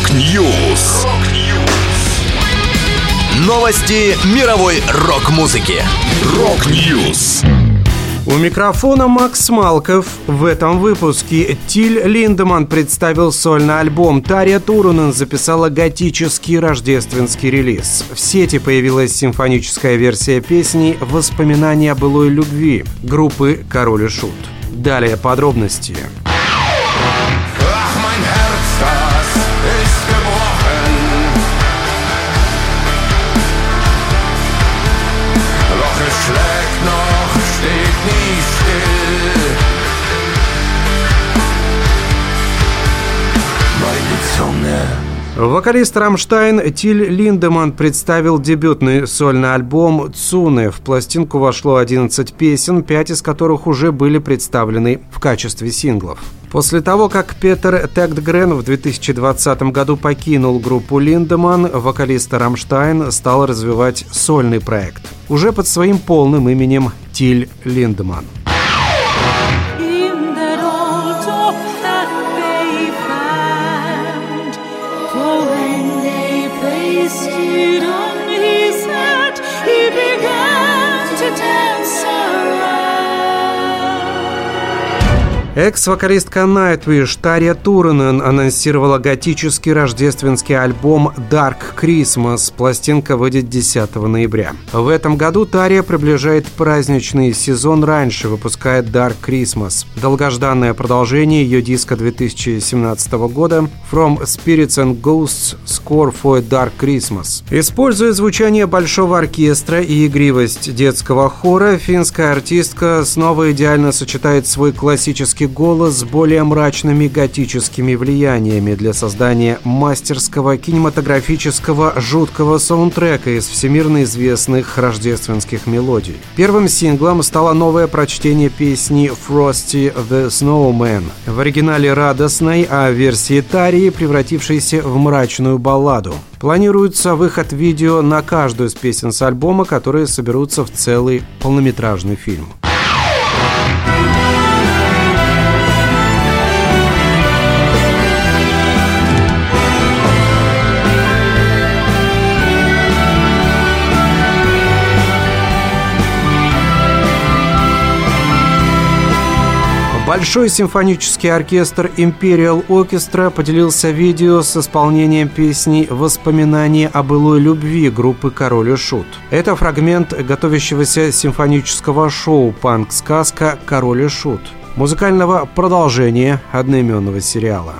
Rock News. Новости мировой рок-музыки. Rock News. У микрофона Макс Малков. В этом выпуске Тиль Линдеман представил сольный альбом. Тарья Турунен записала готический рождественский релиз. В сети появилась симфоническая версия песни «Воспоминания о былой любви» группы «Король и Шут». Далее подробности. Вокалист Рамштайн Тиль Линдеман представил дебютный сольный альбом «Цуне». В пластинку вошло 11 песен, 5 из которых уже были представлены в качестве синглов. После того, как Петер Тэгтгрен в 2020 году покинул группу Lindemann, вокалист Рамштайн стал развивать сольный проект. Уже под своим полным именем Тиль Линдеман. need Экс-вокалистка Nightwish Тария Туренен анонсировала готический рождественский альбом Dark Christmas. Пластинка выйдет 10 ноября. В этом году Тария приближает праздничный сезон раньше, выпускает Dark Christmas. Долгожданное продолжение ее диска 2017 года From Spirits and Ghosts Score for Dark Christmas. Используя звучание большого оркестра и игривость детского хора, финская артистка снова идеально сочетает свой классический голос с более мрачными готическими влияниями для создания мастерского кинематографического жуткого саундтрека из всемирно известных рождественских мелодий. Первым синглом стало новое прочтение песни «Frosty the Snowman», в оригинале радостной, а в версии Тарии превратившейся в мрачную балладу. Планируется выход видео на каждую из песен с альбома, которые соберутся в целый полнометражный фильм. Большой симфонический оркестр Imperial Orchestra поделился видео с исполнением песни «Воспоминания о былой любви» группы «Король и Шут». Это фрагмент готовящегося симфонического шоу «Панк-сказка Король и Шут», музыкального продолжения одноименного сериала.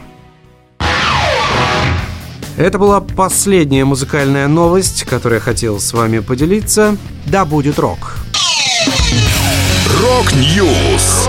Это была последняя музыкальная новость, которую я хотел с вами поделиться. Да будет рок! Рок-Ньюс.